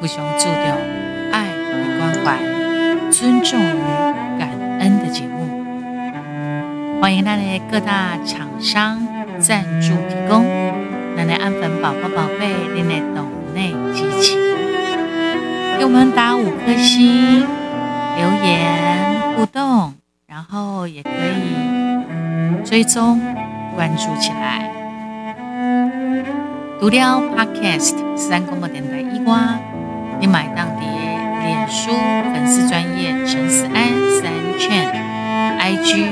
波是一个非常注重爱与关怀、尊重与感恩的节目。欢迎大家各大厂商赞助提供，奶奶安粉宝宝宝贝，您的抖内机器，给我们打五颗星，留言互动，然后也可以追踪关注起来。读了 Podcast 三公播电台一瓜，你买当地脸书粉丝专业陈思安三券 IG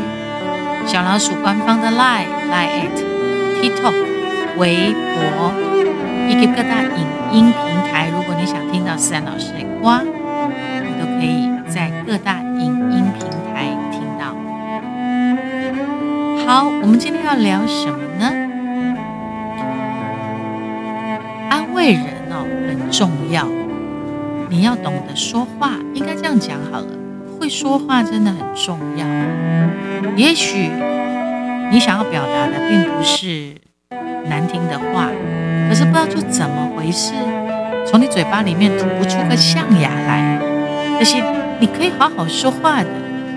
小老鼠官方的 Line Line at TikTok 微博以及各大影音平台，如果你想听到思安老师的瓜，你都可以在各大影音平台听到。好，我们今天要聊什么呢？安慰人哦很重要，你要懂得说话，应该这样讲好了。会说话真的很重要。也许你想要表达的并不是难听的话，可是不知道就怎么回事，从你嘴巴里面吐不出个象牙来。这些你可以好好说话的，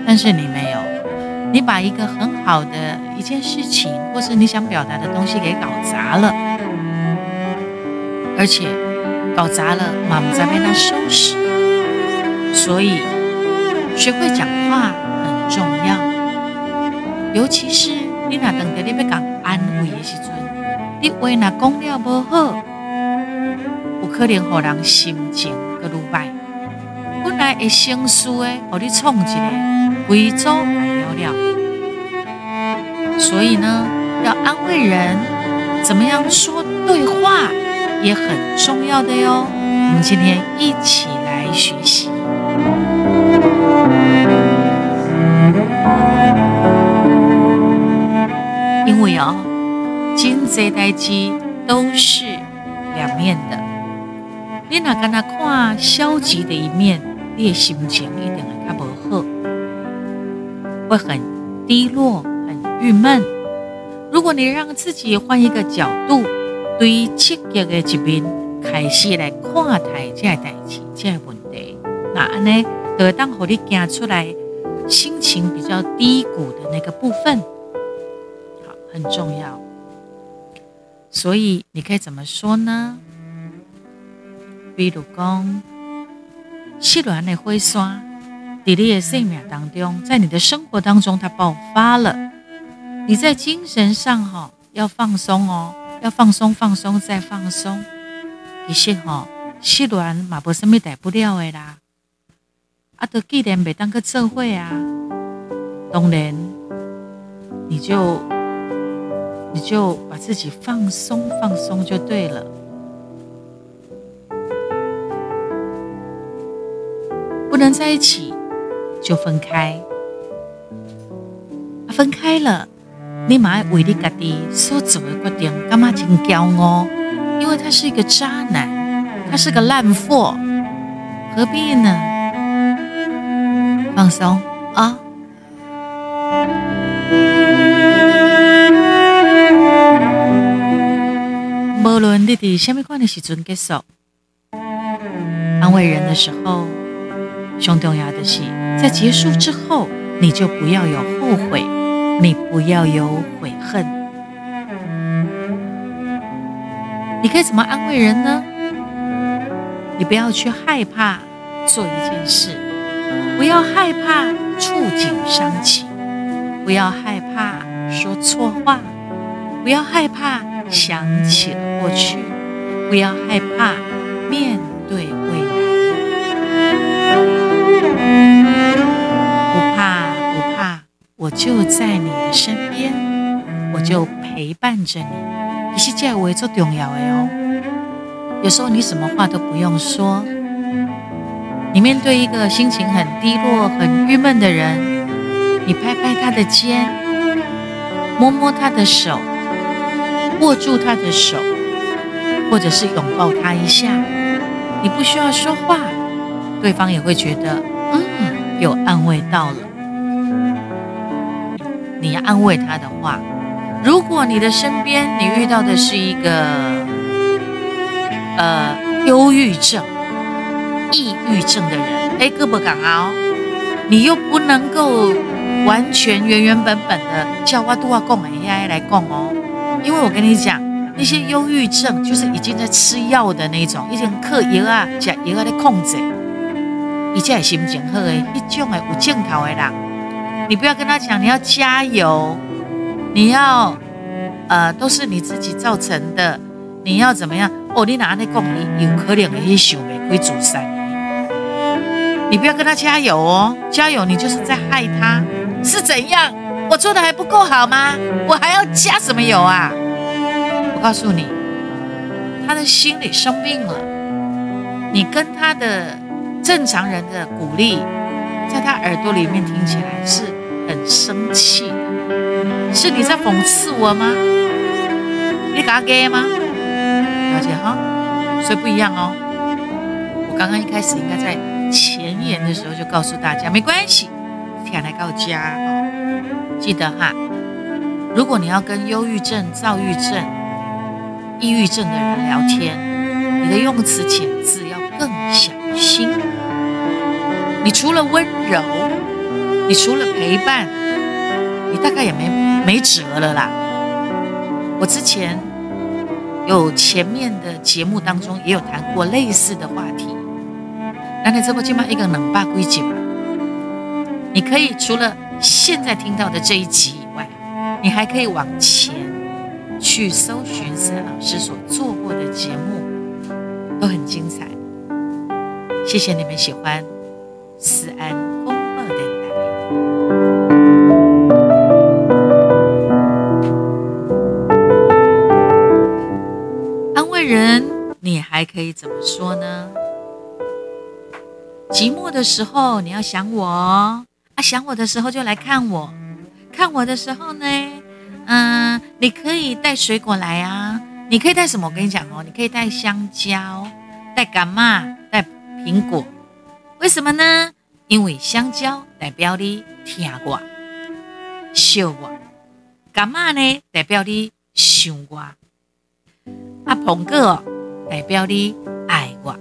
但是你没有，你把一个很好的一件事情，或是你想表达的东西给搞砸了。而且搞砸了，妈妈在被他收拾。所以学会讲话很重要，尤其是你那等着你要讲安慰的时阵，你话那讲了不好，有可能让人心情更鲁败。本来会生疏的，和你冲一个，规组还了了。所以呢，要安慰人，怎么样说对话？也很重要的哟，我们今天一起来学习。因为哦，经济代机都是两面的，你哪跟他看消极的一面，你的心情一定会较不好，会很低落、很郁闷。如果你让自己换一个角度，对积极的一面开始来看待这个代志、这个问题，那安呢，就当和你走出来心情比较低谷的那个部分，好，很重要。所以你可以怎么说呢？比如讲，细软的灰刷，在你的生命当中，在你的生活当中，它爆发了。你在精神上哈要放松哦。要放松，放松再放松。其实吼，失恋嘛，无什么大不了的啦。啊，都既然没当个社会啊，当然你就你就把自己放松，放松就对了。不能在一起，就分开。啊，分开了。你妈为你家己所做的决定，干嘛真骄傲？因为他是一个渣男，他是个烂货，何必呢？放松啊！无论你在什么样的时阵结束，安慰人的时候，最重要的是在结束之后，你就不要有后悔。你不要有悔恨，你可以怎么安慰人呢？你不要去害怕做一件事，不要害怕触景伤情，不要害怕说错话，不要害怕想起了过去，不要害怕面对就在你的身边，我就陪伴着你。其实这我也做重要的哦。有时候你什么话都不用说，你面对一个心情很低落、很郁闷的人，你拍拍他的肩，摸摸他的手，握住他的手，或者是拥抱他一下。你不需要说话，对方也会觉得，嗯，有安慰到了。你要安慰他的话，如果你的身边你遇到的是一个呃忧郁症、抑郁症的人，哎，胳膊赶啊，你又不能够完全原原本本的叫我都要供哎来供哦，因为我跟你讲，那些忧郁症就是已经在吃药的那种，已经嗑药啊、吃药啊在控制，你这心情好的，一种的有镜头的人，你不要跟他讲，你要加油。你要，呃，都是你自己造成的。你要怎么样？哦，你哪里讲？你有可能会想玫瑰主山。你不要跟他加油哦，加油，你就是在害他。是怎样？我做的还不够好吗？我还要加什么油啊？我告诉你，他的心里生病了。你跟他的正常人的鼓励，在他耳朵里面听起来是很生气。是你在讽刺我吗？你敢给吗？了解哈，所以不一样哦。我刚刚一开始应该在前言的时候就告诉大家，没关系，天来告家哦。记得哈，如果你要跟忧郁症、躁郁症、抑郁症的人聊天，你的用词遣字要更小心。你除了温柔，你除了陪伴。你大概也没没辙了啦。我之前有前面的节目当中也有谈过类似的话题。那你这不起码一个冷霸归集嘛？你可以除了现在听到的这一集以外，你还可以往前去搜寻思安老师所做过的节目，都很精彩。谢谢你们喜欢思安。人，你还可以怎么说呢？寂寞的时候你要想我哦啊，想我的时候就来看我，看我的时候呢，嗯，你可以带水果来啊，你可以带什么？我跟你讲哦，你可以带香蕉，带柑嘛，带苹果。为什么呢？因为香蕉代表你听我、笑我，柑嘛呢代表你想我，啊，苹果。代表你爱我，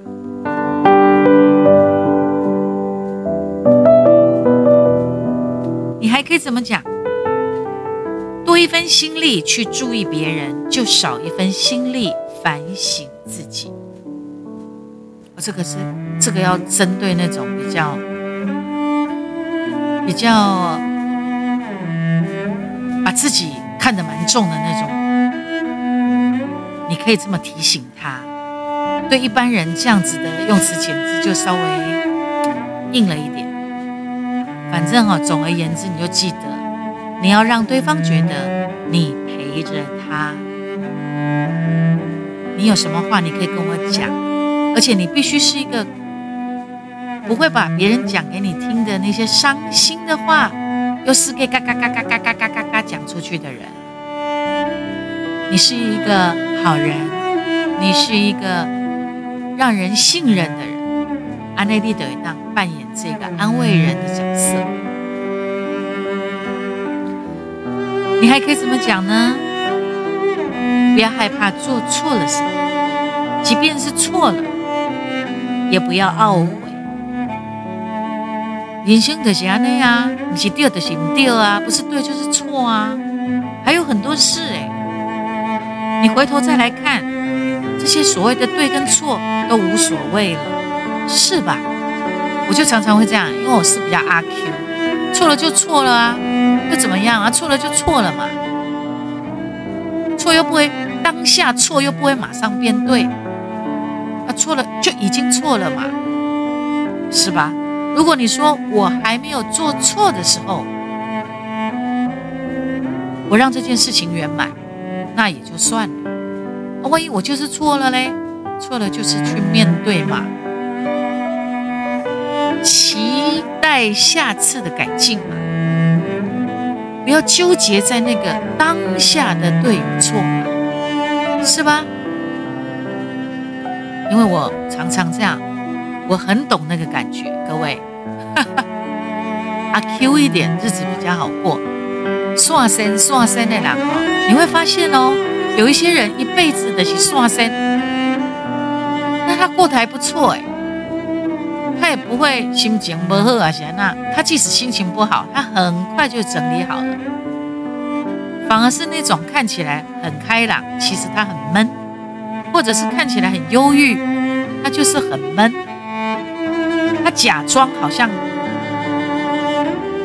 你还可以怎么讲？多一分心力去注意别人，就少一分心力反省自己。我这个是这个要针对那种比较比较把自己看得蛮重的那种，你可以这么提醒他。对一般人这样子的用词遣字就稍微硬了一点。反正哈，总而言之，你就记得，你要让对方觉得你陪着他。你有什么话你可以跟我讲，而且你必须是一个不会把别人讲给你听的那些伤心的话，又是给嘎嘎嘎嘎嘎嘎嘎嘎嘎讲出去的人。你是一个好人，你是一个。让人信任的人，安内利德当扮演这个安慰人的角色。你还可以怎么讲呢？不要害怕做错了什么，即便是错了，也不要懊悔。人生就是安内啊，不是对就是不对啊，不是对就是错啊。还有很多事哎，你回头再来看。这些所谓的对跟错都无所谓了，是吧？我就常常会这样，因为我是比较阿 Q，错了就错了啊，又怎么样啊？错了就错了嘛，错又不会当下错又不会马上变对，啊，错了就已经错了嘛，是吧？如果你说我还没有做错的时候，我让这件事情圆满，那也就算了。万一我就是错了嘞，错了就是去面对嘛，期待下次的改进嘛，不要纠结在那个当下的对与错嘛，是吧？因为我常常这样，我很懂那个感觉，各位，阿 Q 一点日子比较好过，算身算身的人哦。你会发现哦，有一些人一辈子的去刷身，那他过得还不错哎，他也不会心情不好啊，那他即使心情不好，他很快就整理好了。反而是那种看起来很开朗，其实他很闷，或者是看起来很忧郁，他就是很闷。他假装好像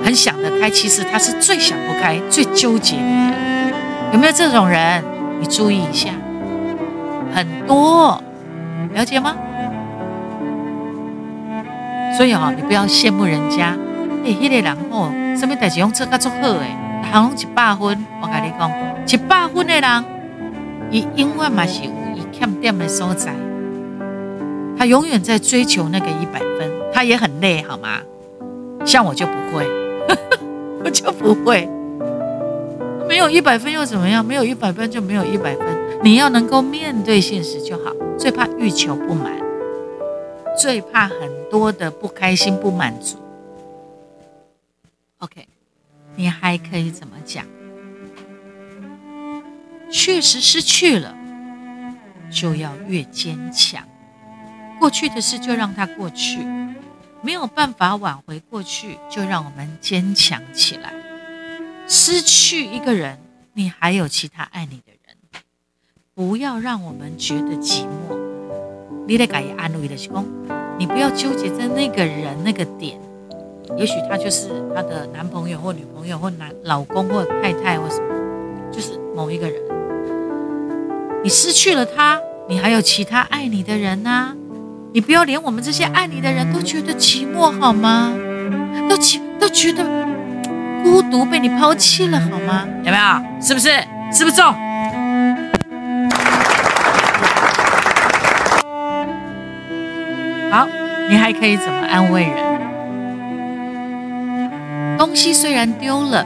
很想得开，其实他是最想不开、最纠结的人。有没有这种人？你注意一下，很多，了解吗？所以啊，你不要羡慕人家，哎，那个人哦，什么代志用这个做好哎。好一百分，我跟你讲，一百分的人，伊永远嘛是有伊欠点的所在，他永远在追求那个一百分，他也很累，好吗？像我就不会，我就不会，没有一百分又怎么样？没有一百分就没有一百分，你要能够面对现实就好。最怕欲求不满，最怕很多的不开心、不满足。OK。你还可以怎么讲？确实失去了，就要越坚强。过去的事就让它过去，没有办法挽回过去，就让我们坚强起来。失去一个人，你还有其他爱你的人，不要让我们觉得寂寞。你得改以安慰的心，你不要纠结在那个人那个点。也许他就是他的男朋友或女朋友或男老公或太太或什么，就是某一个人。你失去了他，你还有其他爱你的人呐。你不要连我们这些爱你的人都觉得寂寞好吗？都觉都觉得孤独，被你抛弃了好吗？有没有？是不是？是不是中？好，你还可以怎么安慰人？东西虽然丢了，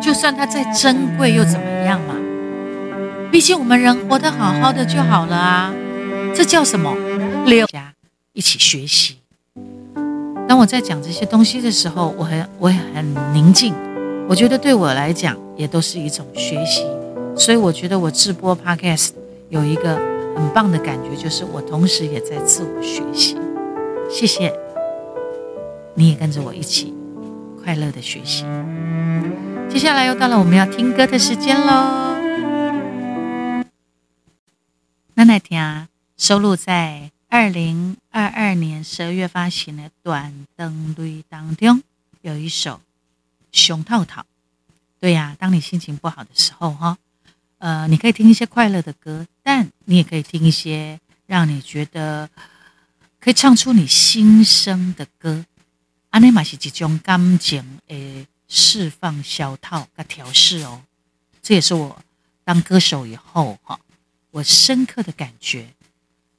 就算它再珍贵又怎么样嘛？毕竟我们人活得好好的就好了啊！这叫什么？六家一起学习。当我在讲这些东西的时候，我很我也很宁静。我觉得对我来讲也都是一种学习。所以我觉得我直播 Podcast 有一个很棒的感觉，就是我同时也在自我学习。谢谢，你也跟着我一起。快乐的学习。接下来又到了我们要听歌的时间喽。那那天啊，收录在二零二二年十二月发行的《断肠泪》当中，有一首《熊套套》。对呀、啊，当你心情不好的时候，哈，呃，你可以听一些快乐的歌，但你也可以听一些让你觉得可以唱出你心声的歌。安尼嘛是一种感情的释放、消套跟调试哦，这也是我当歌手以后哈，我深刻的感觉。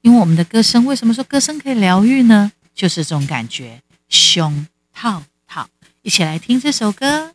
因为我们的歌声，为什么说歌声可以疗愈呢？就是这种感觉。胸套，一起来听这首歌。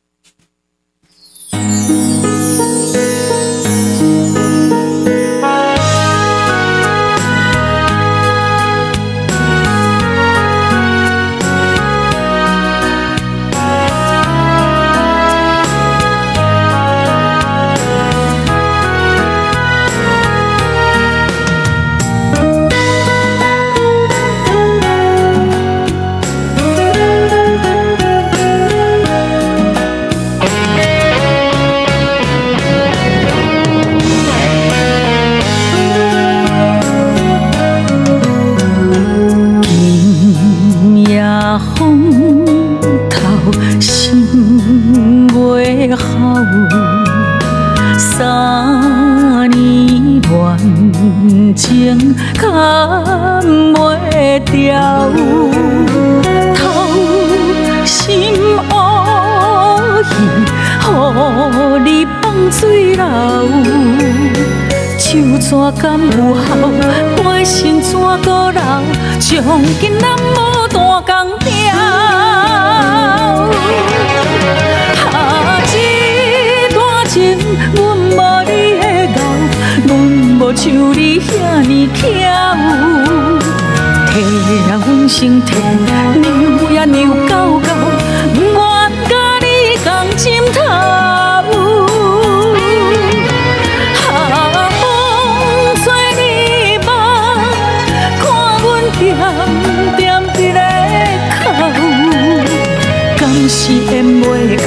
情牵袂掉，偷心乌去，乎你放水流。手怎甘有效，半心怎搁留？从今咱无断工条。像你遐尼巧，提也阮身体扭也扭到到，不愿甲你共枕头。啊，风吹你膜，看阮点点滴来哭，甘是淹袂到？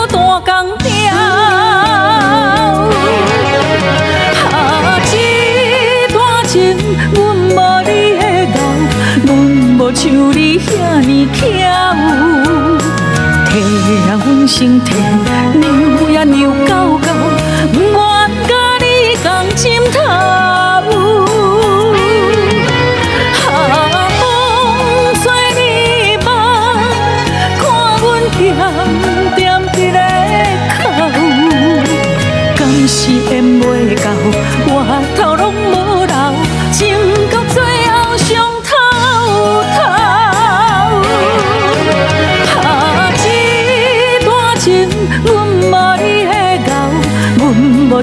像你遐尼巧。体啊，阮身体，扭呀扭到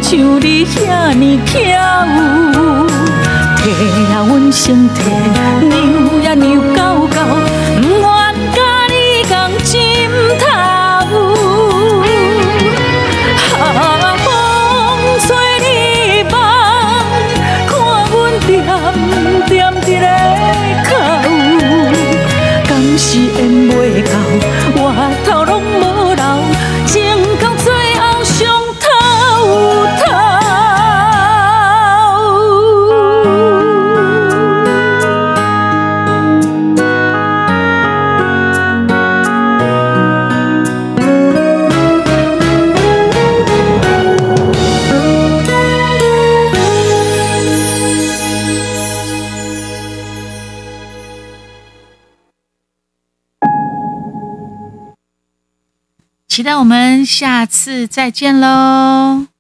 像你遐尼巧，体啊阮身体，扭呀扭到到，不愿甲你共枕头。哈，风吹日放，看阮惦惦伫咧哭，敢是缘下次再见喽。